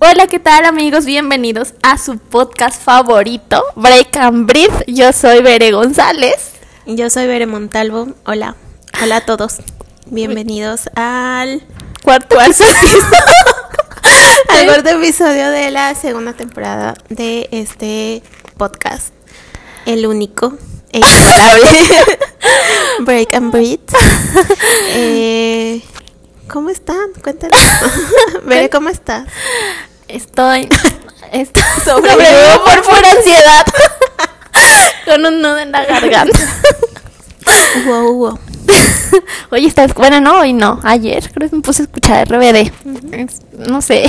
Hola, ¿qué tal amigos? Bienvenidos a su podcast favorito, Break and Breathe. Yo soy Bere González. Yo soy Bere Montalvo. Hola. Hola a todos. Bienvenidos al cuarto episodio. al cuarto episodio de la segunda temporada de este podcast. El único e Break and Breathe. Eh, ¿Cómo están? Cuéntanos. Bere, ¿cómo estás? Estoy. estoy sobrevivo por pura ansiedad. Con un nudo en la garganta. wow, wow. Oye, estás. Bueno, no, hoy no. Ayer creo que me puse a escuchar RBD. No sé.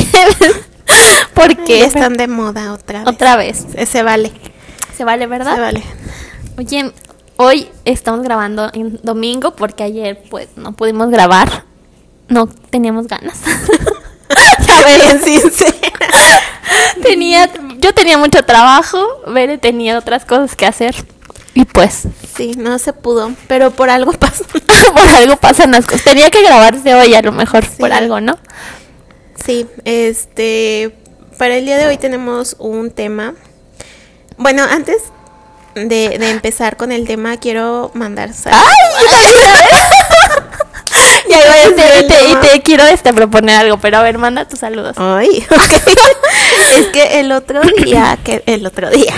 Porque están de moda otra vez. Otra vez. Se vale. Se vale, ¿verdad? Se vale. Oye, hoy estamos grabando en domingo porque ayer pues no pudimos grabar. No teníamos ganas. ya ven, sincera. tenía, yo tenía mucho trabajo, Bere tenía otras cosas que hacer. Y pues. Sí, no se pudo, pero por algo pasó. por algo pasan las cosas. Tenía que grabarse hoy a lo mejor, por algo, ¿no? Sí, este. Para el día de hoy tenemos un tema. Bueno, antes de, de empezar con el tema, quiero mandar saludos. y, te, y te quiero este, proponer algo, pero a ver, manda tus saludos. Ay, es que el otro día, que el otro día,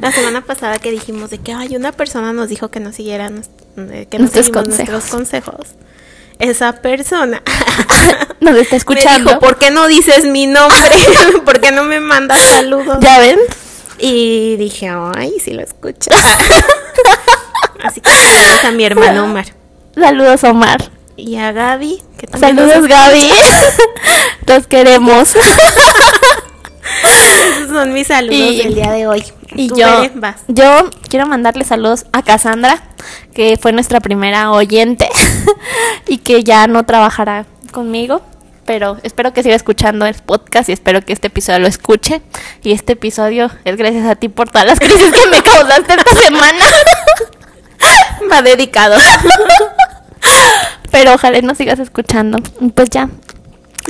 la semana pasada que dijimos de que hay una persona nos dijo que nos siguieran, que nuestros, consejos. nuestros consejos. Esa persona nos está escuchando. Me ¿por qué no dices mi nombre? ¿Por qué no me mandas saludos? ¿Ya ven? Y dije, ay, si lo escucho. Así que a mi hermano Omar. Saludos, Omar. Y a Gaby. Que Saludos, Gaby. Los queremos. Esos son mis saludos del día de hoy. Y yo, yo quiero mandarle saludos a Cassandra, que fue nuestra primera oyente y que ya no trabajará conmigo pero espero que siga escuchando el podcast y espero que este episodio lo escuche. Y este episodio es gracias a ti por todas las crisis que me causaste esta semana. Va dedicado. Pero ojalá no sigas escuchando. Pues ya.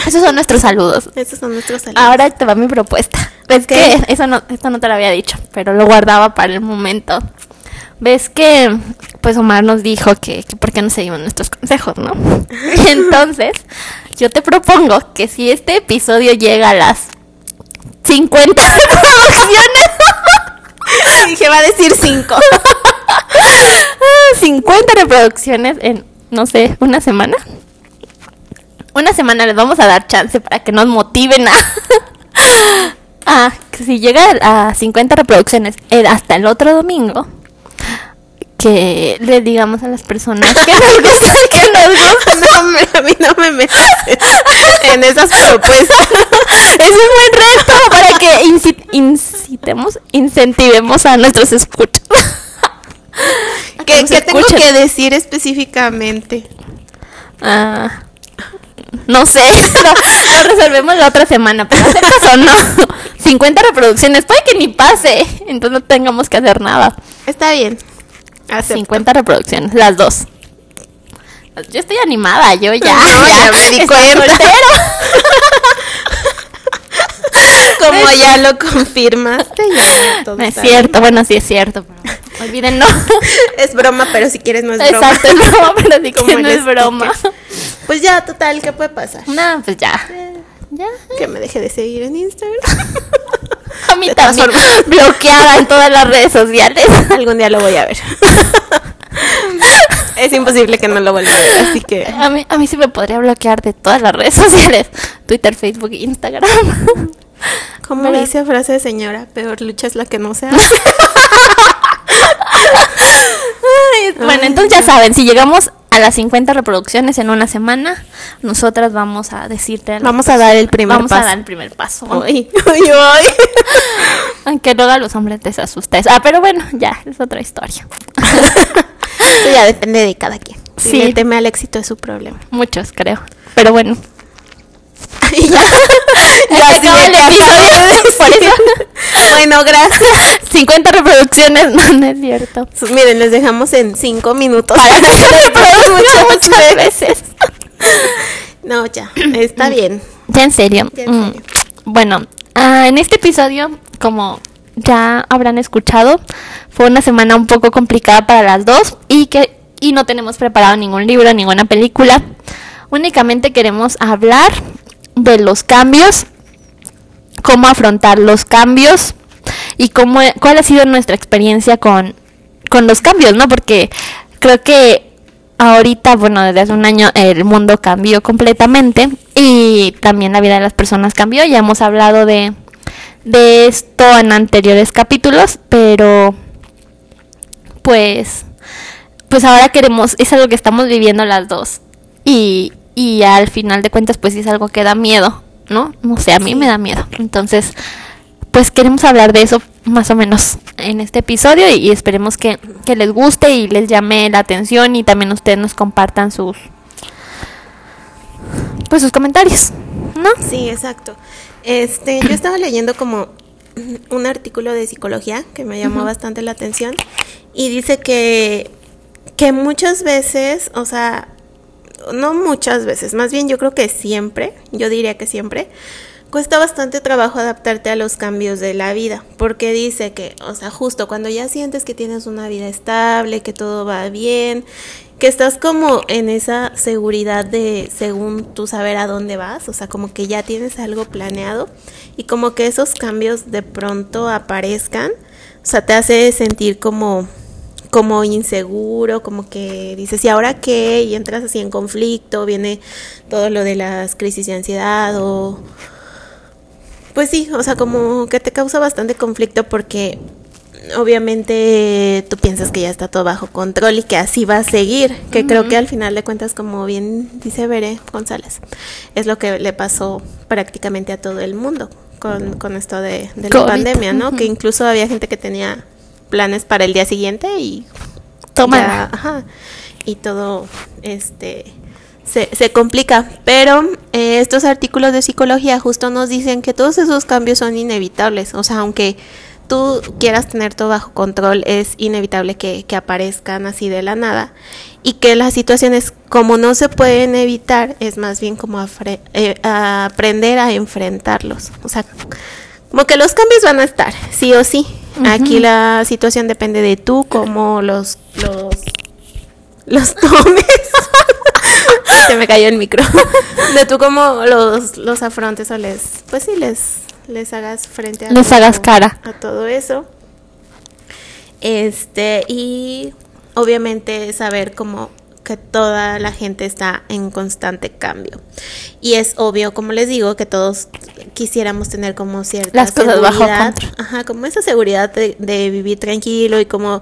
Esos son nuestros saludos. Esos son nuestros saludos. Ahora te va mi propuesta. ¿Ves que eso no, esto no te lo había dicho, pero lo guardaba para el momento. Ves que, pues Omar nos dijo que, que por qué no seguimos nuestros consejos, ¿no? Entonces, yo te propongo que si este episodio llega a las 50 reproducciones. Dije, va a decir 5. 50 reproducciones en, no sé, una semana. Una semana les vamos a dar chance para que nos motiven a. a que si llega a 50 reproducciones eh, hasta el otro domingo, que le digamos a las personas que nos gusta, que nos gusta. No, a mí no me metes en esas propuestas. Es un buen reto para que incitemos, incentivemos a nuestros escuchos. ¿Qué, ¿qué tengo que decir específicamente? Ah, no sé, lo, resolvemos la otra semana, pero caso no. 50 reproducciones, puede que ni pase, entonces no tengamos que hacer nada. Está bien. 50 reproducciones, las dos. Yo estoy animada, yo ya. ya, me di cuenta. Como ya lo confirmaste, No es cierto, bueno, sí es cierto. Olvídenlo. es broma, pero si quieres no es broma. Exacto, es broma, pero si quieres no es broma. Pues ya, total, ¿qué puede pasar? No, pues ya. ya. Que me deje de seguir en Instagram. A mí también. Bloqueada en todas las redes sociales. Algún día lo voy a ver. es imposible que no lo vuelva a ver, así que... A mí, a mí sí me podría bloquear de todas las redes sociales. Twitter, Facebook Instagram. Como dice frase de señora, peor lucha es la que no se bueno, entonces ya saben, si llegamos a las 50 reproducciones en una semana, nosotras vamos a decirte. Vamos a dar el primer paso. Vamos a dar el primer paso. Uy, Aunque luego a los hombres te asustes. Ah, pero bueno, ya, es otra historia. Eso ya depende de cada quien. Si le teme al éxito es su problema. Muchos, creo. Pero bueno. y ya. ya el episodio. Bueno, gracias. 50 reproducciones, no, es cierto. Miren, les dejamos en 5 minutos. Para muchas, veces. No, ya, está bien. Ya en serio. Ya en mm. serio. Bueno, ah, en este episodio, como ya habrán escuchado, fue una semana un poco complicada para las dos y que y no tenemos preparado ningún libro, ninguna película. Únicamente queremos hablar de los cambios, cómo afrontar los cambios y cómo cuál ha sido nuestra experiencia con con los cambios, ¿no? Porque creo que ahorita, bueno, desde hace un año el mundo cambió completamente y también la vida de las personas cambió. Ya hemos hablado de, de esto en anteriores capítulos, pero pues, pues ahora queremos, es algo que estamos viviendo las dos y, y al final de cuentas pues es algo que da miedo, ¿no? No sé, a mí me da miedo. Entonces, pues queremos hablar de eso más o menos en este episodio y, esperemos que, les guste y les llame la atención y también ustedes nos compartan sus pues sus comentarios, ¿no? Sí, exacto. Este, yo estaba leyendo como un artículo de psicología que me llamó bastante la atención y dice que que muchas veces, o sea, no muchas veces, más bien yo creo que siempre, yo diría que siempre cuesta bastante trabajo adaptarte a los cambios de la vida, porque dice que, o sea, justo cuando ya sientes que tienes una vida estable, que todo va bien, que estás como en esa seguridad de según tú saber a dónde vas, o sea, como que ya tienes algo planeado y como que esos cambios de pronto aparezcan, o sea, te hace sentir como como inseguro, como que dices, ¿y ahora qué? Y entras así en conflicto, viene todo lo de las crisis de ansiedad o pues sí, o sea, como que te causa bastante conflicto porque obviamente tú piensas que ya está todo bajo control y que así va a seguir, que creo que al final de cuentas, como bien dice Bere González, es lo que le pasó prácticamente a todo el mundo con, con esto de, la pandemia, ¿no? Que incluso había gente que tenía planes para el día siguiente y toma y todo este se, se complica. Pero eh, estos artículos de psicología justo nos dicen que todos esos cambios son inevitables. O sea, aunque tú quieras tener todo bajo control, es inevitable que, que aparezcan así de la nada. Y que las situaciones, como no se pueden evitar, es más bien como eh, aprender a enfrentarlos. O sea, como que los cambios van a estar, sí o sí. Aquí la situación depende de tú, cómo los, los, los tomes. Se me cayó el micro. De tú como los, los afrontes o les, pues sí, les, les hagas frente a Les hagas cara. A todo eso. Este, y obviamente saber cómo que toda la gente está en constante cambio. Y es obvio, como les digo, que todos quisiéramos tener como cierta Las cosas seguridad, ajá, como esa seguridad de, de, vivir tranquilo y como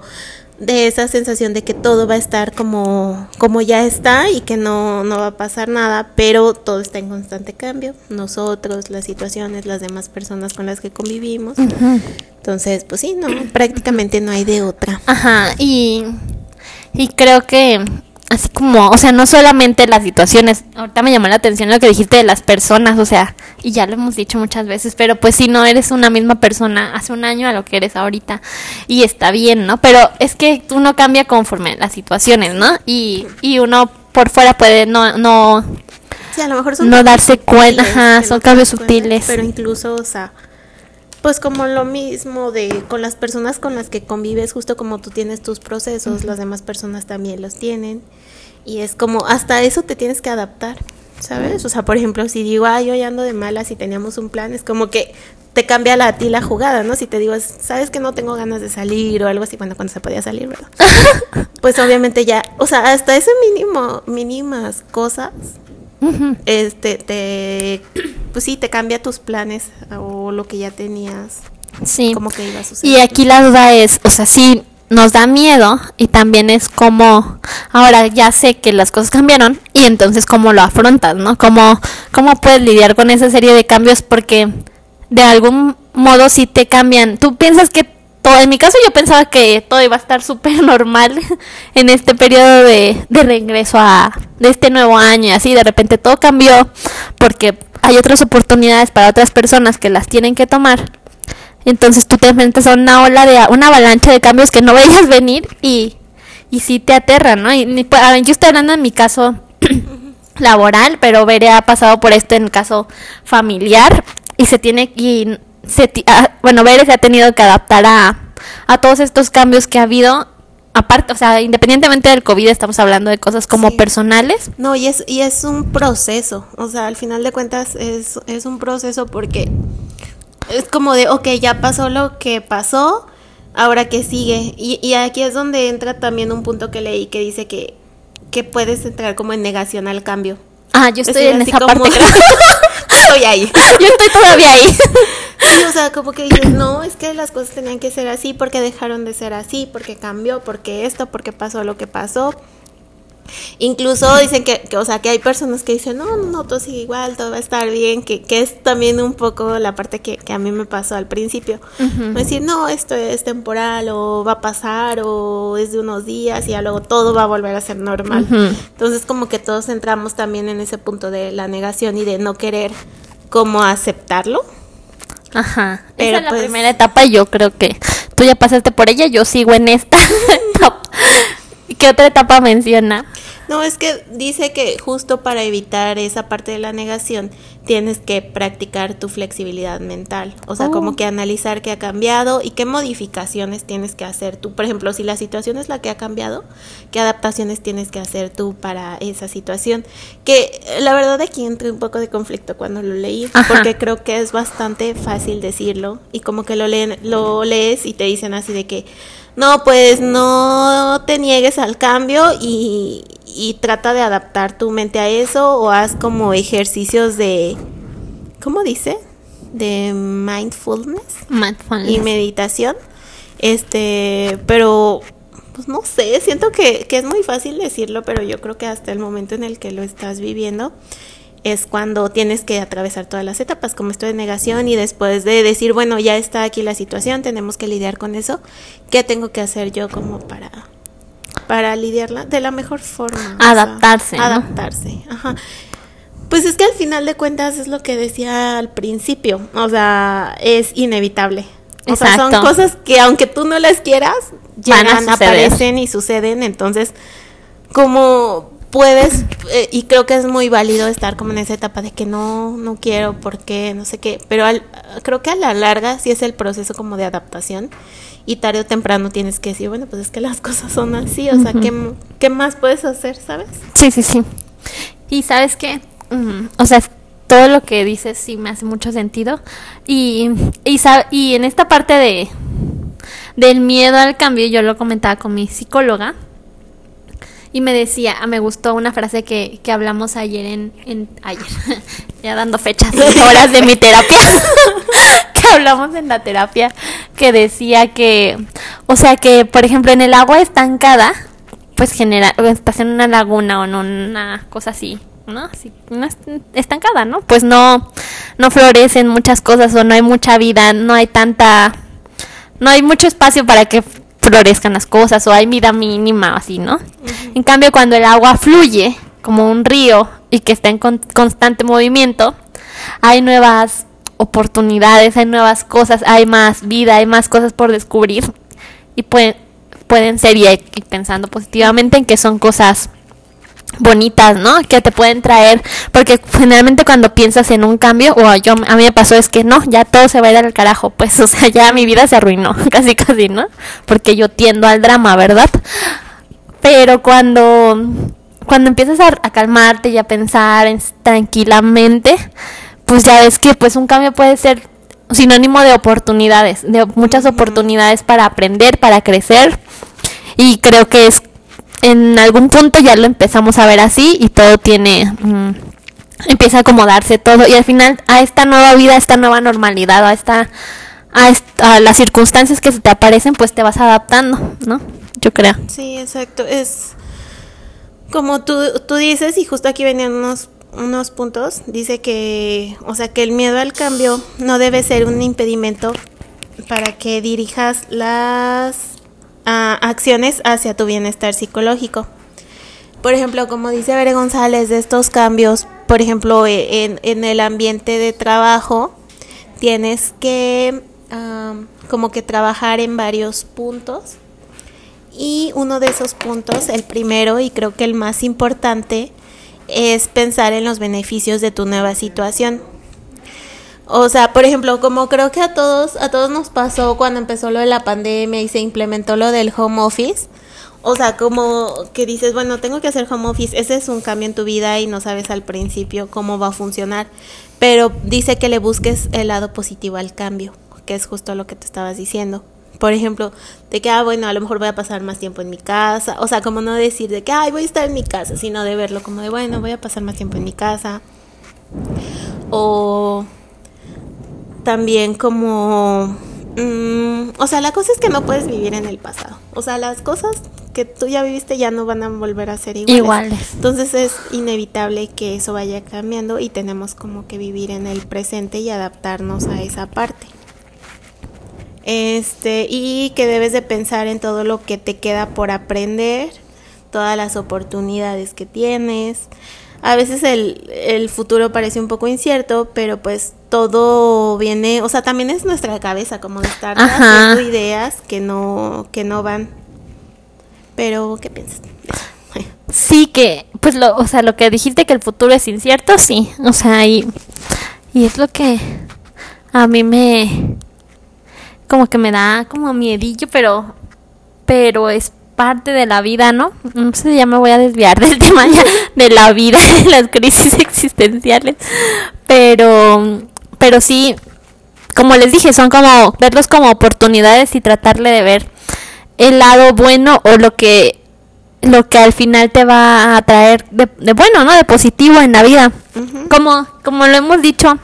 de esa sensación de que todo va a estar como, como ya está y que no, no va a pasar nada, pero todo está en constante cambio. Nosotros, las situaciones, las demás personas con las que convivimos. Entonces, pues sí, no, prácticamente no hay de otra. Ajá, y, y creo que así como, o sea, no solamente las situaciones, ahorita me llamó la atención lo que dijiste de las personas, o sea, y ya lo hemos dicho muchas veces, pero pues si no eres una misma persona hace un año a lo que eres ahorita, y está bien, ¿no? Pero es que uno cambia conforme las situaciones, ¿no? Y, y uno por fuera puede no, no, sí, a lo mejor son no darse cuenta, son cambios sutiles. Pero incluso, o sea, pues como lo mismo de con las personas con las que convives, justo como tú tienes tus procesos, las demás personas también los tienen. Y es como, hasta eso te tienes que adaptar, ¿sabes? O sea, por ejemplo, si digo, ay, yo ya ando de malas y teníamos un plan, es como que te cambia la, a ti la jugada, ¿no? Si te digo, sabes que no tengo ganas de salir o algo así, bueno, cuando se podía salir, ¿verdad? pues obviamente ya, o sea, hasta ese mínimo, mínimas cosas este te pues sí te cambia tus planes o lo que ya tenías sí. como que iba a suceder. Y aquí la duda es o sea sí nos da miedo y también es como ahora ya sé que las cosas cambiaron y entonces cómo lo afrontas no cómo cómo puedes lidiar con esa serie de cambios porque de algún modo si te cambian. Tú piensas que en mi caso yo pensaba que todo iba a estar súper normal en este periodo de, de regreso a de este nuevo año y así de repente todo cambió porque hay otras oportunidades para otras personas que las tienen que tomar. Entonces tú te enfrentas a una ola de una avalancha de cambios que no veías venir y y sí te aterran no y, pues, yo estoy hablando en mi caso laboral pero veré ha pasado por esto en el caso familiar y se tiene y se ah, bueno, Bere se ha tenido que adaptar a, a todos estos cambios que ha habido aparte, o sea, independientemente del COVID, estamos hablando de cosas como personales. No, y es, y es un proceso, o sea, al final de cuentas es, es un proceso porque es como de, ok, ya pasó lo que pasó, ahora que sigue. Y, y aquí es donde entra también un punto que leí que dice que, que puedes entrar como en negación al cambio. Ah, yo estoy en esa parte. estoy ahí. yo estoy todavía ahí. Sí, o sea, como que dices, no, es que las cosas tenían que ser así, porque dejaron de ser así, porque cambió, porque esto, porque pasó lo que pasó. Incluso dicen que, o sea, que hay personas que dicen, no, no, todo sigue igual, todo va a estar bien, que, que es también un poco la parte que, que a mí me pasó al principio. Decir, no, esto es temporal, o va a pasar, o es de unos días, y ya luego todo va a volver a ser normal. Entonces, como que todos entramos también en ese punto de la negación y de no querer como aceptarlo. Ajá. Esa es la pues primera etapa yo creo que tú ya pasaste por ella, yo sigo en esta etapa. ¿Qué otra etapa menciona? No, es que dice que justo para evitar esa parte de la negación tienes que practicar tu flexibilidad mental, o sea, como oh. que analizar qué ha cambiado y qué modificaciones tienes que hacer tú. Por ejemplo, si la situación es la que ha cambiado, qué adaptaciones tienes que hacer tú para esa situación. Que la verdad aquí entré un poco de conflicto cuando lo leí, porque creo que es bastante fácil decirlo y como que lo, leen, lo lees y te dicen así de que no, pues no te niegues al cambio y, trata de adaptar tu mente a eso o haz como ejercicios de, ¿cómo dice? De mindfulness, mindfulness. y meditación. Este, pero pues no sé, siento que, que es muy fácil decirlo, pero yo creo que hasta el momento en el que lo estás viviendo, es cuando tienes que atravesar todas las etapas, como esto de negación y después de decir, bueno, ya está aquí la situación, tenemos que lidiar con eso, ¿qué tengo que hacer yo como para para lidiarla de la mejor forma? Adaptarse. adaptarse, ajá. Pues es que al final de cuentas es lo que decía al principio, o sea, es inevitable. O sea, son cosas que aunque tú no las quieras, llegan, aparecen y suceden, entonces como puedes, eh, y creo que es muy válido estar como en esa etapa de que no, no quiero, porque no sé qué, pero al, creo que a la larga sí es el proceso como de adaptación y tarde o temprano tienes que decir, bueno, pues es que las cosas son así, o sea, ¿qué, más puedes hacer, sabes? Sí, sí, sí. Y sabes qué, o sea, todo lo que dices sí me hace mucho sentido y, y, y en esta parte de del miedo al cambio, yo lo comentaba con mi psicóloga, y me decía, ah, me gustó una frase que, que hablamos ayer en, en ayer, ya dando fechas, horas de mi terapia, que hablamos en la terapia, que decía que, o sea que, por ejemplo, en el agua estancada, pues genera, estás en una laguna o en una cosa así, ¿no? Así, una estancada, ¿no? Pues no, no florecen muchas cosas o no hay mucha vida, no hay tanta, no hay mucho espacio para que florezcan las cosas o hay vida mínima así, ¿no? En cambio, cuando el agua fluye como un río y que está en constante movimiento, hay nuevas oportunidades, hay nuevas cosas, hay más vida, hay más cosas por descubrir y pueden, pueden ser y pensando positivamente en que son cosas bonitas, ¿no? Que te pueden traer, porque generalmente cuando piensas en un cambio, o yo a mí me pasó es que no, ya todo se va a ir al carajo, pues, o sea, ya mi vida se arruinó, casi casi, ¿no? Porque yo tiendo al drama, ¿verdad? Pero cuando cuando empiezas a, calmarte y a pensar tranquilamente, pues ya ves que pues un cambio puede ser sinónimo de oportunidades, de muchas oportunidades para aprender, para crecer. Y creo que es en algún punto ya lo empezamos a ver así y todo tiene mm, empieza a acomodarse todo y al final a esta nueva vida, a esta nueva normalidad, a esta a, las circunstancias que se te aparecen, pues te vas adaptando, ¿no? Yo creo. Sí, exacto. Es como tú, tú dices y justo aquí venían unos unos puntos, dice que, o sea, que el miedo al cambio no debe ser un impedimento para que dirijas las acciones hacia tu bienestar psicológico. Por ejemplo, como dice Bere González, de estos cambios, por ejemplo, e, en, el ambiente de trabajo, tienes que como que trabajar en varios puntos. Y uno de esos puntos, el primero y creo que el más importante, es pensar en los beneficios de tu nueva situación. O sea, por ejemplo, como creo que a todos, a todos nos pasó cuando empezó lo de la pandemia y se implementó lo del home office. O sea, como que dices, bueno, tengo que hacer home office, ese es un cambio en tu vida y no sabes al principio cómo va a funcionar, pero dice que le busques el lado positivo al cambio, que es justo lo que te estabas diciendo. Por ejemplo, de que, ah, bueno, a lo mejor voy a pasar más tiempo en mi casa, o sea, como no decir de que, ay, voy a estar en mi casa, sino de verlo como de, bueno, voy a pasar más tiempo en mi casa. O también como... Mm, o sea, la cosa es que no puedes vivir en el pasado. O sea, las cosas que tú ya viviste ya no van a volver a ser iguales. iguales. Entonces es inevitable que eso vaya cambiando y tenemos como que vivir en el presente y adaptarnos a esa parte. Este, y que debes de pensar en todo lo que te queda por aprender, todas las oportunidades que tienes, a veces el, el futuro parece un poco incierto, pero pues todo viene, o sea, también es nuestra cabeza, como de estar haciendo ideas que no, que no van. Pero, ¿qué piensas? Sí, que, pues, lo, o sea, lo que dijiste que el futuro es incierto, sí, o sea, y, y es lo que a mí me, como que me da como miedillo, pero, pero es parte de la vida, ¿no? No sé, ya me voy a desviar del tema de la vida, de las crisis existenciales, pero, pero sí, como les dije, son como verlos como oportunidades y tratarle de ver el lado bueno o lo que lo que al final te va a traer de, bueno, ¿no? De positivo en la vida. Como como lo hemos dicho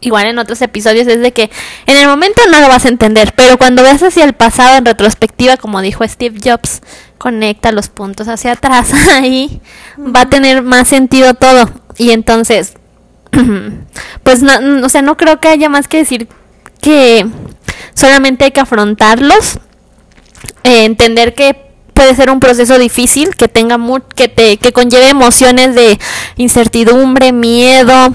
igual en otros episodios, es de que en el momento no lo vas a entender, pero cuando ves hacia el pasado en retrospectiva, como dijo Steve Jobs, conecta los puntos hacia atrás, ahí va a tener más sentido todo. Y entonces, pues no, o sea, no creo que haya más que decir que solamente hay que afrontarlos, eh, entender que puede ser un proceso difícil, que tenga que te que conlleve emociones de incertidumbre, miedo,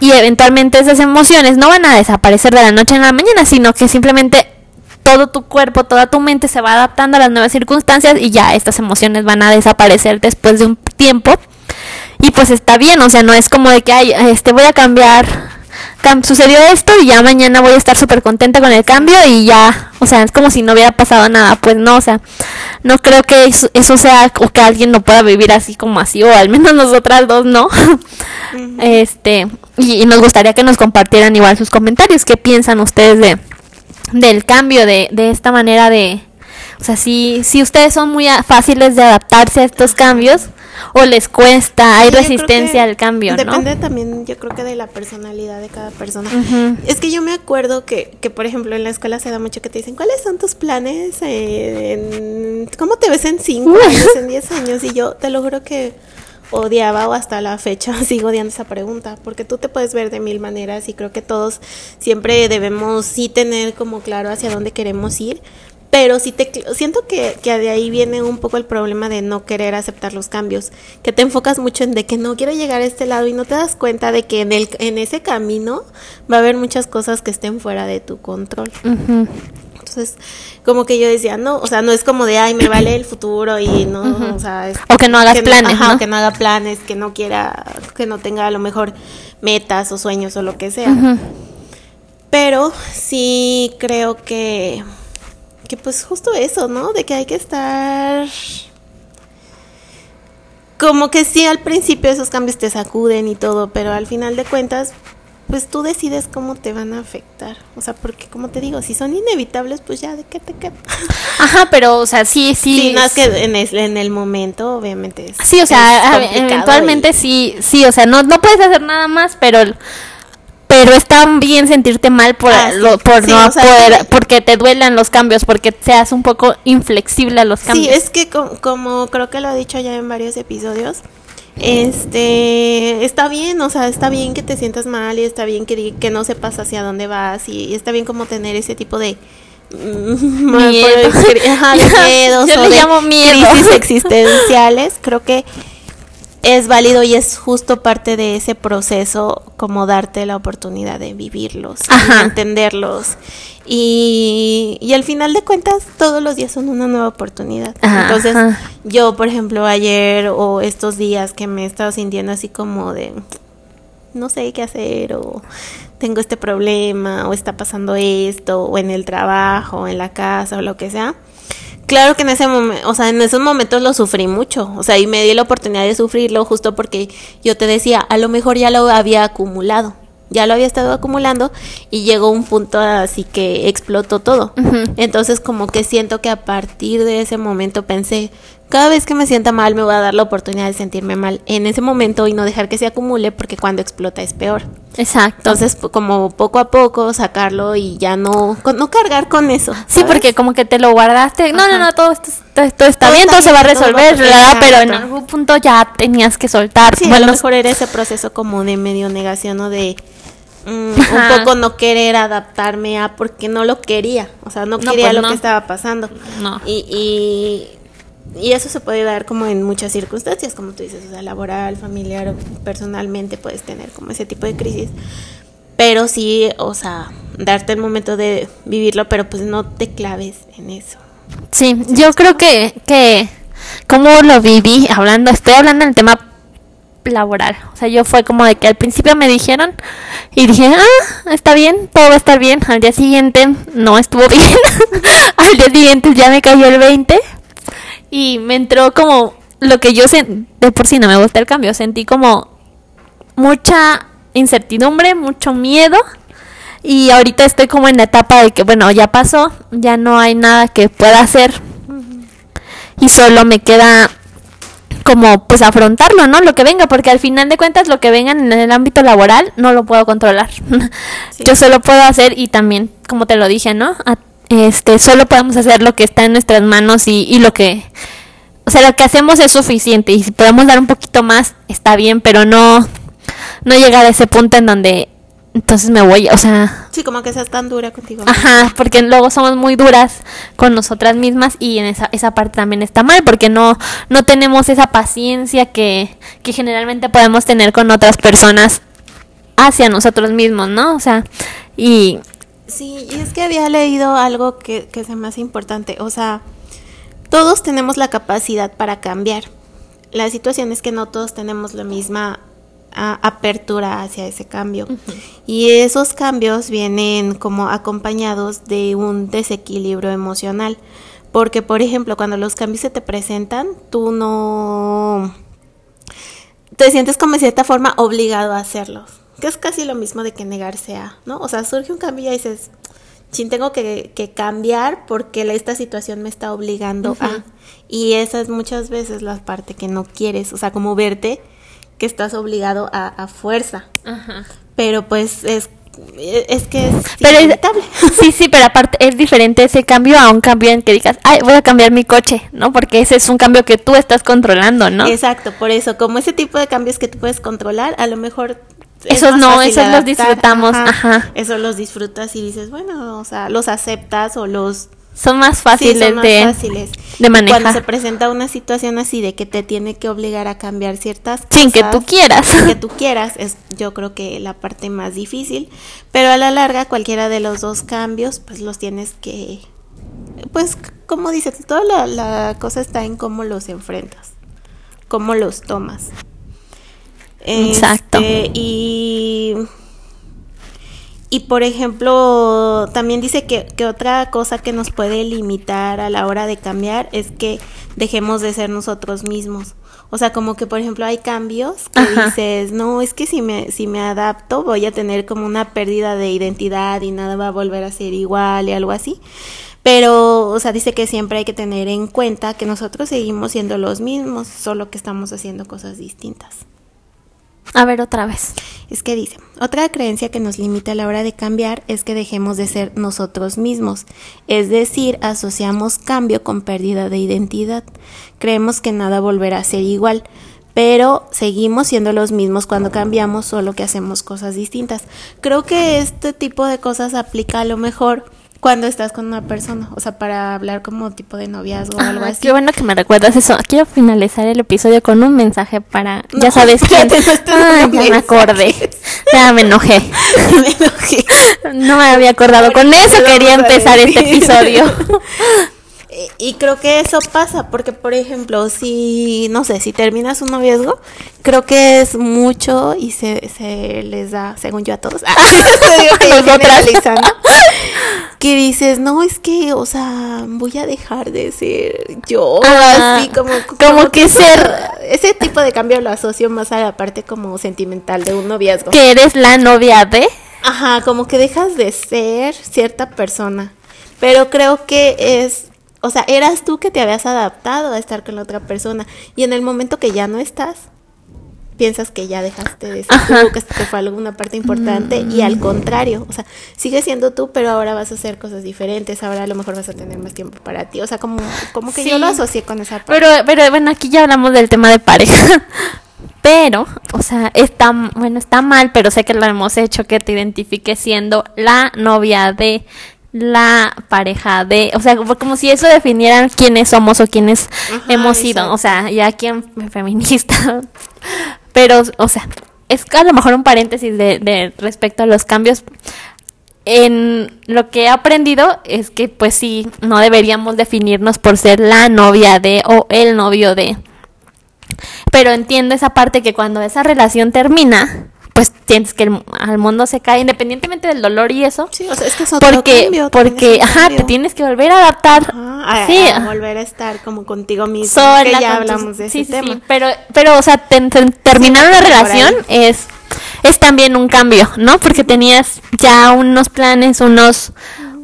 y eventualmente esas emociones no van a desaparecer de la noche a la mañana, sino que simplemente todo tu cuerpo, toda tu mente se va adaptando a las nuevas circunstancias y ya estas emociones van a desaparecer después de un tiempo. Y pues está bien, o sea, no es como de que, ay, este, voy a cambiar, sucedió esto y ya mañana voy a estar súper contenta con el cambio y ya, o sea, es como si no hubiera pasado nada, pues no, o sea, no creo que eso, eso sea o que alguien no pueda vivir así como así, o al menos nosotras dos no. Este, y, nos gustaría que nos compartieran igual sus comentarios. ¿Qué piensan ustedes de del cambio de, de esta manera de... O sea, si, si ustedes son muy fáciles de adaptarse a estos cambios o les cuesta, hay resistencia al cambio, Depende también, yo creo que de la personalidad de cada persona. Es que yo me acuerdo que, que, por ejemplo, en la escuela se da mucho que te dicen, ¿cuáles son tus planes? En, ¿Cómo te ves en cinco años, en diez años? Y yo te lo juro que odiaba o hasta la fecha sigo odiando esa pregunta, porque tú te puedes ver de mil maneras y creo que todos siempre debemos sí tener como claro hacia dónde queremos ir, pero sí te siento que, que de ahí viene un poco el problema de no querer aceptar los cambios, que te enfocas mucho en de que no quiero llegar a este lado y no te das cuenta de que en, el, en ese camino va a haber muchas cosas que estén fuera de tu control. Entonces, como que yo decía, no, o sea, no es como de, ay, me vale el futuro y no, o sea... o que no hagas planes, O que no haga planes, que no quiera, que no tenga a lo mejor metas o sueños o lo que sea. Pero sí creo que, que pues justo eso, ¿no? De que hay que estar... Como que sí, al principio esos cambios te sacuden y todo, pero al final de cuentas, pues tú decides cómo te van a afectar. O sea, porque como te digo, si son inevitables, pues ya, ¿de qué te queda? Ajá, pero, o sea, sí, sí. Sí, no es que en el, en el momento, obviamente. Es, sí, o sea, eventualmente sí, sí, o sea, no, no puedes hacer nada más, pero pero es tan bien sentirte mal por, ah, por no poder, porque te duelan los cambios, porque seas un poco inflexible a los cambios. Sí, es que como creo que lo he dicho ya en varios episodios, este está bien, o sea, está bien que te sientas mal y está bien que, que no sepas hacia dónde vas y, está bien como tener ese tipo de mm, miedos, Yo le llamo crisis existenciales. Creo que es válido y es justo parte de ese proceso como darte la oportunidad de vivirlos, entenderlos y, y, al final de cuentas todos los días son una nueva oportunidad. Entonces yo por ejemplo ayer o estos días que me he estado sintiendo así como de no sé qué hacer o tengo este problema o está pasando esto o en el trabajo, en la casa o lo que sea. Claro que en ese momento, o sea, en esos momentos lo sufrí mucho, o sea, y me di la oportunidad de sufrirlo justo porque yo te decía, a lo mejor ya lo había acumulado. Ya lo había estado acumulando y llegó un punto así que explotó todo. Entonces como que siento que a partir de ese momento pensé, cada vez que me sienta mal me voy a dar la oportunidad de sentirme mal en ese momento y no dejar que se acumule porque cuando explota es peor. Exacto. Entonces como poco a poco sacarlo y ya no no cargar con eso. Sí, porque como que te lo guardaste. No, no, no, todo esto, todo, está bien, todo se va a resolver, pero en algún punto ya tenías que soltar. Sí, a lo mejor era ese proceso como de medio negación o de Mm, un poco no querer adaptarme a porque no lo quería, o sea, no, quería pues lo que estaba pasando. Y, y, eso se puede dar como en muchas circunstancias, como tú dices, o sea, laboral, familiar o personalmente puedes tener como ese tipo de crisis. Pero sí, o sea, darte el momento de vivirlo, pero pues no te claves en eso. Sí, yo creo que, que como lo viví, hablando, estoy hablando del tema laboral. O sea, yo fue como de que al principio me dijeron y dije, ah, está bien, todo va a estar bien. Al día siguiente no estuvo bien. al día siguiente ya me cayó el 20 y me entró como lo que yo sentí, de por sí no me gusta el cambio, sentí como mucha incertidumbre, mucho miedo. Y ahorita estoy como en la etapa de que, bueno, ya pasó, ya no hay nada que pueda hacer. Y solo me queda como pues afrontarlo, ¿no? Lo que venga, porque al final de cuentas lo que venga en el ámbito laboral no lo puedo controlar. Yo solo puedo hacer y también, como te lo dije, ¿no? Este, solo podemos hacer lo que está en nuestras manos y, y lo que, o sea, lo que hacemos es suficiente y si podemos dar un poquito más está bien, pero no, no llegar a ese punto en donde entonces me voy, o sea... Sí, como que seas tan dura contigo. Ajá, porque luego somos muy duras con nosotras mismas y en esa, esa parte también está mal, porque no, no tenemos esa paciencia que, que generalmente podemos tener con otras personas hacia nosotros mismos, ¿no? O sea, y... Sí, y es que había leído algo que, que es más importante, o sea, todos tenemos la capacidad para cambiar. La situación es que no todos tenemos la misma apertura hacia ese cambio. Y esos cambios vienen como acompañados de un desequilibrio emocional. Porque, por ejemplo, cuando los cambios se te presentan, tú no te sientes como de cierta forma obligado a hacerlos. Que es casi lo mismo de que negarse a, ¿no? O sea, surge un cambio y dices, chin, tengo que, cambiar porque esta situación me está obligando a. Y esa es muchas veces la parte que no quieres, o sea, como verte que estás obligado a, fuerza. Ajá. Pero pues es es que es inevitable. sí, sí, pero aparte es diferente ese cambio a un cambio en que digas, ay, voy a cambiar mi coche, ¿no? Porque ese es un cambio que tú estás controlando, ¿no? Exacto, por eso, como ese tipo de cambios que tú puedes controlar, a lo mejor... Esos no, esos los disfrutamos, ajá. Esos los disfrutas y dices, bueno, o sea, los aceptas o los son más fáciles, de, fáciles. de manejar. Cuando se presenta una situación así de que te tiene que obligar a cambiar ciertas cosas. Sin que tú quieras. Sin que tú quieras, es yo creo que la parte más difícil. Pero a la larga, cualquiera de los dos cambios, pues los tienes que. Pues, como dices, toda la, la cosa está en cómo los enfrentas, cómo los tomas. Exacto. Este, y y por ejemplo, también dice que, que, otra cosa que nos puede limitar a la hora de cambiar es que dejemos de ser nosotros mismos. O sea, como que por ejemplo hay cambios que dices, no, es que si me, si me adapto voy a tener como una pérdida de identidad y nada va a volver a ser igual y algo así. Pero, o sea, dice que siempre hay que tener en cuenta que nosotros seguimos siendo los mismos, solo que estamos haciendo cosas distintas. A ver otra vez. Es que dice, otra creencia que nos limita a la hora de cambiar es que dejemos de ser nosotros mismos, es decir, asociamos cambio con pérdida de identidad. Creemos que nada volverá a ser igual, pero seguimos siendo los mismos cuando cambiamos, solo que hacemos cosas distintas. Creo que este tipo de cosas aplica a lo mejor cuando estás con una persona, o sea, para hablar como tipo de noviazgo o algo así. Qué bueno que me recuerdas eso. Quiero finalizar el episodio con un mensaje para, ya sabes quién. Ay, no me acordé. Ya me enojé. me enojé. No me había acordado. con eso quería empezar este episodio. y creo que eso pasa, porque por ejemplo, si, no sé, si terminas un noviazgo, creo que es mucho y se, se les da, según yo a todos, que dices, no, es que, o sea, voy a dejar de ser yo, ah, así como, como, que, ser... Ese tipo de cambio lo asocio más a la parte como sentimental de un noviazgo. Que eres la novia de... Ajá, como que dejas de ser cierta persona. Pero creo que es o sea, eras tú que te habías adaptado a estar con la otra persona. Y en el momento que ya no estás, piensas que ya dejaste de ser tú, que te fue alguna parte importante y al contrario, o sea, sigues siendo tú, pero ahora vas a hacer cosas diferentes, ahora a lo mejor vas a tener más tiempo para ti, o sea, como, como que yo lo asocié con esa parte. Pero, pero bueno, aquí ya hablamos del tema de pareja. Pero, o sea, está, bueno, está mal, pero sé que lo hemos hecho que te identifiques siendo la novia de la pareja de, o sea, como, si eso definiera quiénes somos o quiénes hemos sido, o sea, ya quien feminista, pero, o sea, es a lo mejor un paréntesis de, de respecto a los cambios. En lo que he aprendido es que, pues sí, no deberíamos definirnos por ser la novia de o el novio de. Pero entiendo esa parte que cuando esa relación termina, pues tienes que el, al mundo se cae independientemente del dolor y eso. Sí, o sea, es que es otro porque, cambio, porque, ajá, te tienes que volver a adaptar. a, sí, a volver a estar como contigo mismo. que ya hablamos de ese tema. Sí, pero, pero, o sea, terminar una relación es es también un cambio, ¿no? Porque tenías ya unos planes, unos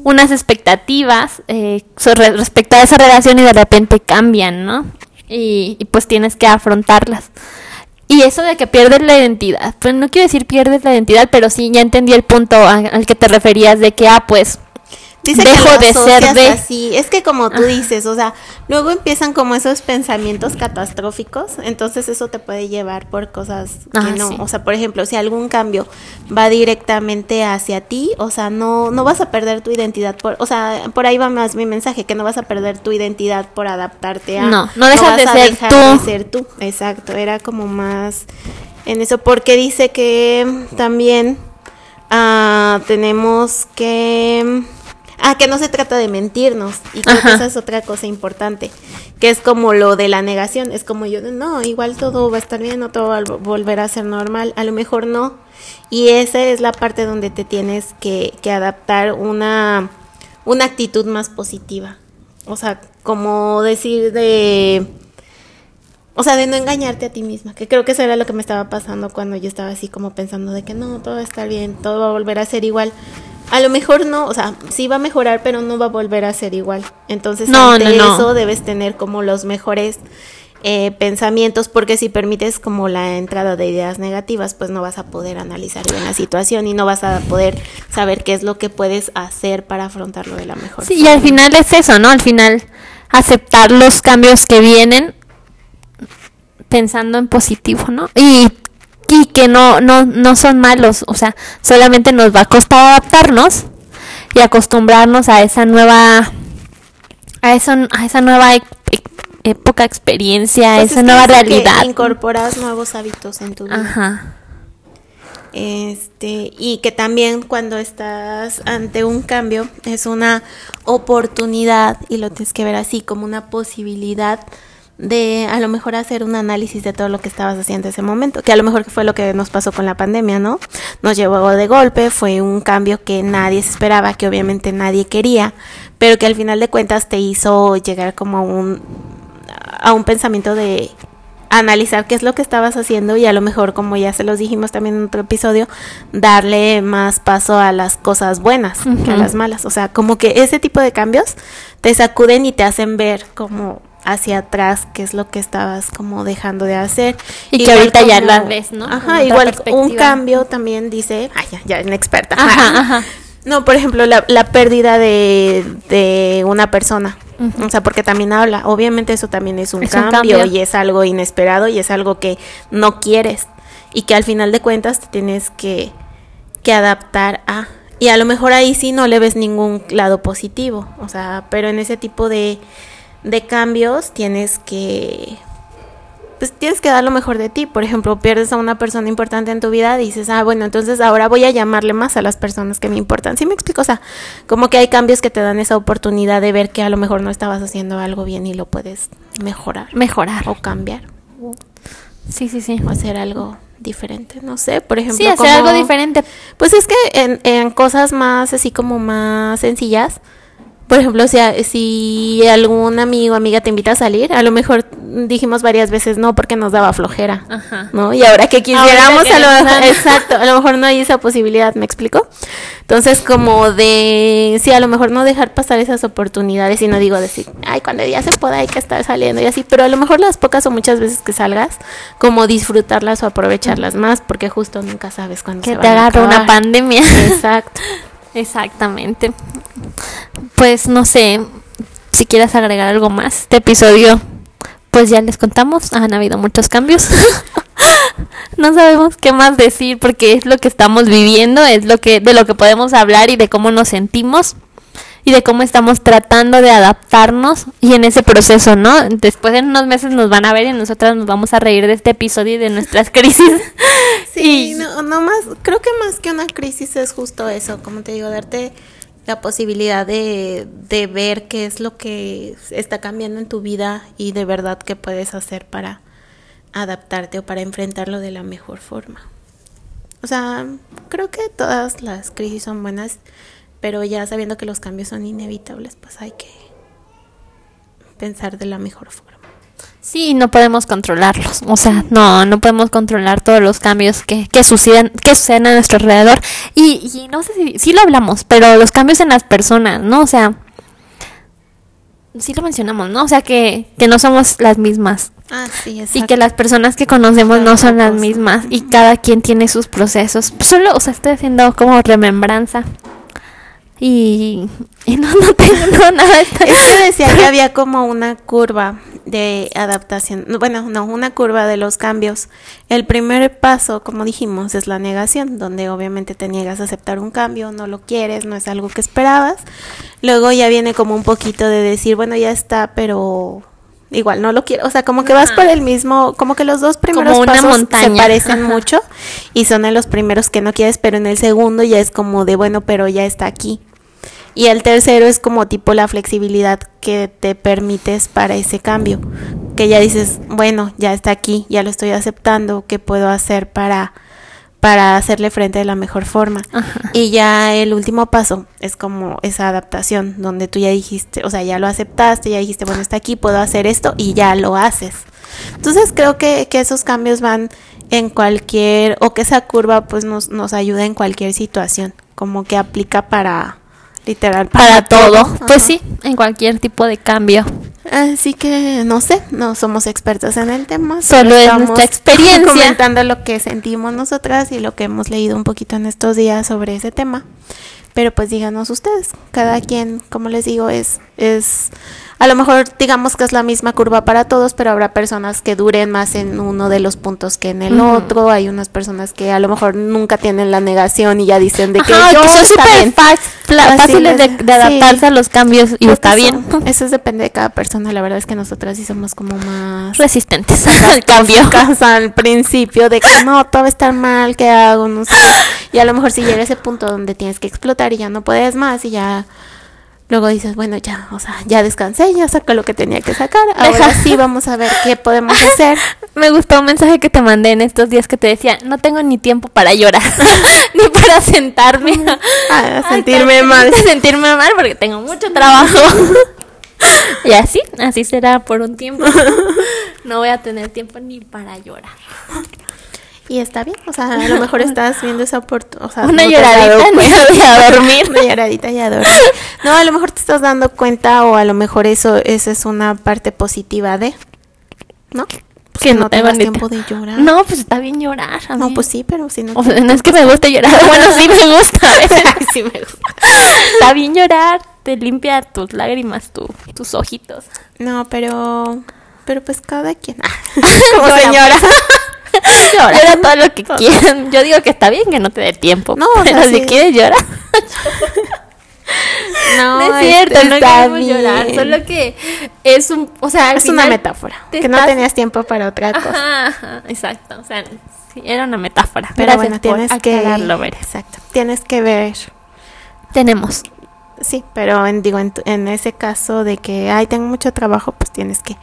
unas expectativas eh, respecto a esa relación y de repente cambian, ¿no? y pues tienes que afrontarlas. Y eso de que pierdes la identidad, pues no quiero decir pierdes la identidad, pero sí ya entendí el punto al que te referías de que, ah, pues Dice dejo de ser de así. Es que como tú dices, o sea, luego empiezan como esos pensamientos catastróficos, entonces eso te puede llevar por cosas que ah, no. O sea, por ejemplo, si algún cambio va directamente hacia ti, o sea, no no vas a perder tu identidad por, o sea, por ahí va más mi mensaje, que no vas a perder tu identidad por adaptarte a No, no dejas de, ser tú. de ser tú. Exacto, era como más en eso porque dice que también ah, tenemos que Ah, que no se trata de mentirnos. Y creo que esa es otra cosa importante. Que es como lo de la negación. Es como yo, no, igual todo va a estar bien, no todo va a volver a ser normal. A lo mejor no. Y esa es la parte donde te tienes que, que adaptar una, una actitud más positiva. O sea, como decir de... O sea, de no engañarte a ti misma, que creo que eso era lo que me estaba pasando cuando yo estaba así como pensando de que no, todo va a estar bien, todo va a volver a ser igual a lo mejor no, o sea, sí va a mejorar, pero no va a volver a ser igual. Entonces, no, ante eso debes tener como los mejores eh, pensamientos, porque si permites como la entrada de ideas negativas, pues no vas a poder analizar bien la situación y no vas a poder saber qué es lo que puedes hacer para afrontarlo de la mejor sí, Y al final es eso, ¿no? Al final aceptar los cambios que vienen pensando en positivo, ¿no? Y y que no, no, no son malos, o sea, solamente nos va a costar adaptarnos y acostumbrarnos a esa nueva, a esa, a esa nueva época, experiencia, a pues esa nueva realidad. incorporas nuevos hábitos en tu vida. Ajá. Este, y que también cuando estás ante un cambio es una oportunidad y lo tienes que ver así como una posibilidad de a lo mejor hacer un análisis de todo lo que estabas haciendo en ese momento, que a lo mejor fue lo que nos pasó con la pandemia, ¿no? Nos llevó de golpe, fue un cambio que nadie se esperaba, que obviamente nadie quería, pero que al final de cuentas te hizo llegar como a un, a un pensamiento de analizar qué es lo que estabas haciendo y a lo mejor, como ya se los dijimos también en otro episodio, darle más paso a las cosas buenas que a las malas. O sea, como que ese tipo de cambios te sacuden y te hacen ver como hacia atrás qué es lo que estabas como dejando de hacer. Y que ahorita ya la ves, ¿no? Ajá, igual un cambio también dice, ay, ya, ya, en experta. Ajá, ajá. No, por ejemplo, la, la pérdida de, de una persona. O sea, porque también habla. Obviamente eso también es, un, cambio y es algo inesperado y es algo que no quieres. Y que al final de cuentas te tienes que, que adaptar a. Y a lo mejor ahí sí no le ves ningún lado positivo. O sea, pero en ese tipo de, de cambios tienes que pues tienes que dar lo mejor de ti. Por ejemplo, pierdes a una persona importante en tu vida, dices, ah, bueno, entonces ahora voy a llamarle más a las personas que me importan. ¿Sí me explico? O sea, como que hay cambios que te dan esa oportunidad de ver que a lo mejor no estabas haciendo algo bien y lo puedes mejorar. Mejorar. O cambiar. Sí, sí, sí. O hacer algo diferente, no sé, por ejemplo. Sí, hacer algo diferente. Pues es que en, en cosas más así como más sencillas, por ejemplo, si, si algún amigo o amiga te invita a salir, a lo mejor dijimos varias veces no porque nos daba flojera, Ajá. ¿no? Y ahora que quisiéramos, a lo mejor, exacto, a lo mejor no hay esa posibilidad, ¿me explico? Entonces, como de, sí, a lo mejor no dejar pasar esas oportunidades y no digo decir, ay, cuando ya se pueda hay que estar saliendo y así, pero a lo mejor las pocas o muchas veces que salgas, como disfrutarlas o aprovecharlas más, porque justo nunca sabes cuándo que te agarra una pandemia. Exacto. Exactamente. Pues no sé si quieres agregar algo más. Este episodio, pues ya les contamos, han habido muchos cambios. no sabemos qué más decir porque es lo que estamos viviendo, es lo que de lo que podemos hablar y de cómo nos sentimos y de cómo estamos tratando de adaptarnos y en ese proceso, ¿no? Después en unos meses nos van a ver y nosotras nos vamos a reír de este episodio y de nuestras crisis. Sí, no, no más, creo que más que una crisis es justo eso, como te digo, darte la posibilidad de, de ver qué es lo que está cambiando en tu vida y de verdad qué puedes hacer para adaptarte o para enfrentarlo de la mejor forma. O sea, creo que todas las crisis son buenas pero ya sabiendo que los cambios son inevitables, pues hay que pensar de la mejor forma. Sí, no podemos controlarlos, o sea, no, no podemos controlar todos los cambios que, que suceden, que suceden a nuestro alrededor. Y, y no sé si, sí lo hablamos, pero los cambios en las personas, ¿no? O sea, sí lo mencionamos, ¿no? O sea, que, que no somos las mismas. Ah, sí, Y que las personas que conocemos no son las mismas y cada quien tiene sus procesos. Solo, o sea, estoy haciendo como remembranza y, no, no tengo nada. Es decía que había como una curva de adaptación, bueno, no, una curva de los cambios. El primer paso, como dijimos, es la negación, donde obviamente te niegas a aceptar un cambio, no lo quieres, no es algo que esperabas. Luego ya viene como un poquito de decir, bueno, ya está, pero igual no lo quiero, o sea, como que vas por el mismo, como que los dos primeros pasos se parecen mucho y son en los primeros que no quieres, pero en el segundo ya es como de bueno, pero ya está aquí. Y el tercero es como tipo la flexibilidad que te permites para ese cambio, que ya dices, bueno, ya está aquí, ya lo estoy aceptando, ¿qué puedo hacer para para hacerle frente de la mejor forma. Y ya el último paso es como esa adaptación, donde tú ya dijiste, o sea, ya lo aceptaste, ya dijiste, bueno, está aquí, puedo hacer esto y ya lo haces. Entonces creo que, que esos cambios van en cualquier, o que esa curva pues nos, nos ayuda en cualquier situación, como que aplica para, literal, para, todo. Pues sí, en cualquier tipo de cambio. Así que no sé, no somos expertos en el tema. Solo es nuestra experiencia. Comentando lo que sentimos nosotras y lo que hemos leído un poquito en estos días sobre ese tema. Pero pues díganos ustedes, cada quien, como les digo, es, es a lo mejor digamos que es la misma curva para todos, pero habrá personas que duren más en uno de los puntos que en el otro. Hay unas personas que a lo mejor nunca tienen la negación y ya dicen de que yo que son súper fáciles de, adaptarse a los cambios y está bien. Eso depende de cada persona. La verdad es que nosotras sí somos como más resistentes al cambio. Al principio de que no, todo va a estar mal, ¿qué hago? No sé. Y a lo mejor si llega ese punto donde tienes que explotar y ya no puedes más y ya Luego dices, bueno, ya, o sea, ya descansé, ya saqué lo que tenía que sacar. Ahora sí vamos a ver qué podemos hacer. Me gustó un mensaje que te mandé en estos días que te decía, no tengo ni tiempo para llorar, ni para sentarme. A sentirme mal. A sentirme mal porque tengo mucho trabajo. y así, así será por un tiempo. No voy a tener tiempo ni para llorar. Y está bien, o sea, a lo mejor estás viendo esa oportunidad. O sea, una lloradita y a dormir. una lloradita y a dormir. No, a lo mejor te estás dando cuenta o a lo mejor eso esa es una parte positiva de, ¿no? que no, tengo tiempo de llorar. No, pues está bien llorar. No, pues sí, pero si no. O sea, no es que me guste llorar. Bueno, sí me gusta. sí me gusta. Está bien llorar. Te limpia tus lágrimas, tu, tus ojitos. No, pero. Pero pues cada quien. Como señora. Llora. todo lo que quieran. Yo digo que está bien que no te dé tiempo. No, pero si quieres llorar. No, es cierto, no queremos llorar, solo que es un, o sea, es una metáfora, que no tenías tiempo para otra cosa. exacto, o sea, era una metáfora. Pero bueno, tienes que ver. Exacto. Tienes que ver. Tenemos. Sí, pero en, digo, en, ese caso de que, ay, tengo mucho trabajo, pues tienes que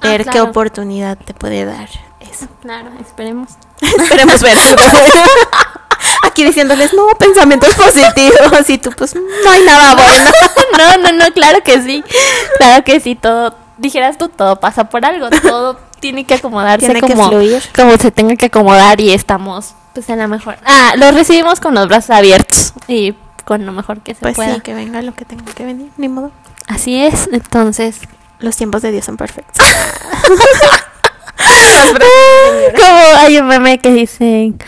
ah, ver qué oportunidad te puede dar eso. Claro, esperemos. esperemos ver. Aquí diciéndoles, no, pensamientos positivos. Y tú, pues, no hay nada bueno. no, no, no, claro que sí. Claro que sí, todo, dijeras tú, todo pasa por algo. Todo tiene que acomodarse tiene como, como se tenga que acomodar y estamos, pues, en la mejor. Ah, lo recibimos con los brazos abiertos y con lo mejor que se pues pueda. sí, que venga lo que tenga que venir, ni modo. Así es, entonces. Los tiempos de Dios son perfectos. Como hay un meme que dicen,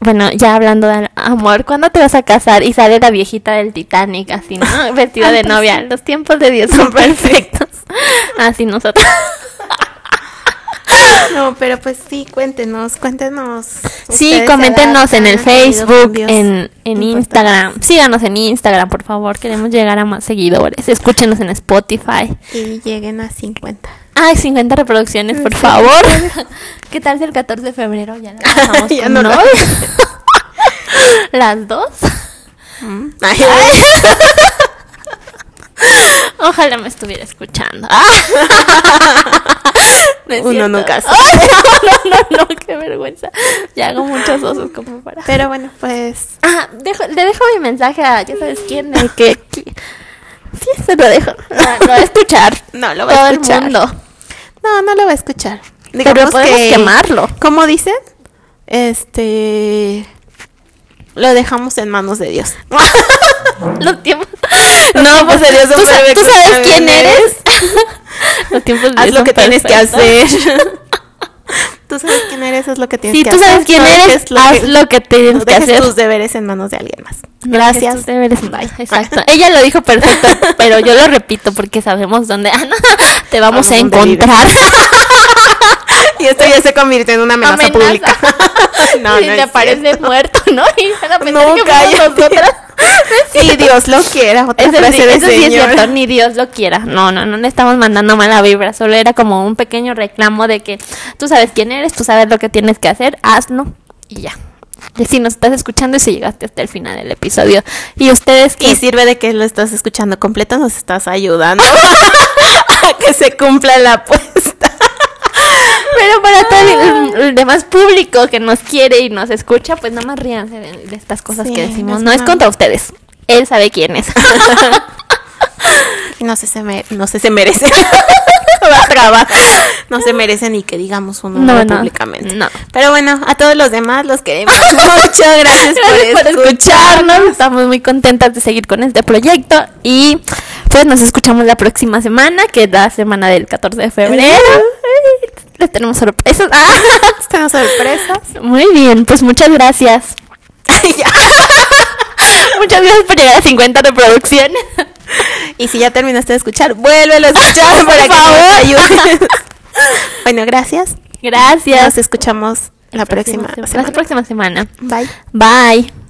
bueno, ya hablando de amor, ¿cuándo te vas a casar? Y sale la viejita del Titanic, así, ¿no? Vestida de novia. Los tiempos de Dios son perfectos. Así nosotros. No, pero pues sí, cuéntenos, cuéntenos. Sí, coméntenos en el Facebook, en, en Instagram. Síganos en Instagram, por favor. Queremos llegar a más seguidores. Escúchenos en Spotify. Y lleguen a 50. Ay, 50 reproducciones, por favor. ¿Qué tal si el 14 de febrero ya ya no ¿Las dos? Mm. Ojalá me estuviera escuchando. Uno nunca sabe. no, no, no, qué vergüenza. Ya hago muchos osos como para. Pero bueno, pues. Ah, dejo, le dejo mi mensaje a ya sabes quién, de que. Sí, se lo dejo. lo va a escuchar. No, lo va a escuchar. No, no lo va a escuchar. Digamos Pero podemos que, quemarlo. ¿Cómo dicen? Este. Lo dejamos en manos de Dios. Los tiempos. No, pues de Dios ¿Tú, sabes quién eres? Los tiempos de Haz lo que tienes que hacer. Tú sabes quién eres, es lo que tienes que hacer. Sí, tú sabes quién eres, lo haz que, lo que tienes que hacer. tus deberes en manos de alguien más. Gracias. Tus deberes Bye. Exacto. Ella lo dijo perfecto, pero yo lo repito porque sabemos dónde te vamos, a encontrar. y esto ya se convirtió en una amenaza, pública. no, y no te aparece muerto, ¿no? Y van a pensar no, que nosotras. Sí, Dios lo quiera. Otra eso sí, eso sí es cierto, ni Dios lo quiera. No, no, no le estamos mandando mala vibra. Solo era como un pequeño reclamo de que tú sabes quién eres, tú sabes lo que tienes que hacer, hazlo y ya. Y si nos estás escuchando y si llegaste hasta el final del episodio. Y ustedes que... Y sirve de que lo estás escuchando completo, nos estás ayudando a que se cumpla la apuesta. Pero para todo el, demás público que nos quiere y nos escucha, pues nada más ríanse de, estas cosas que decimos. No es contra ustedes. Él sabe quién es. no sé, se no sé, se merece. no se merece ni que digamos un nombre públicamente. No. Pero bueno, a todos los demás los queremos mucho. Gracias, por, escucharnos. Estamos muy contentas de seguir con este proyecto. Y pues nos escuchamos la próxima semana, que es la semana del 14 de febrero. Les tenemos sorpresas. tenemos sorpresas. Muy bien, pues muchas gracias. muchas gracias por llegar a 50 reproducciones. Y si ya terminaste de escuchar, vuélvelo a escuchar por para favor. bueno, gracias. Gracias. Nos escuchamos la, próxima, semana. La próxima semana. Bye. Bye.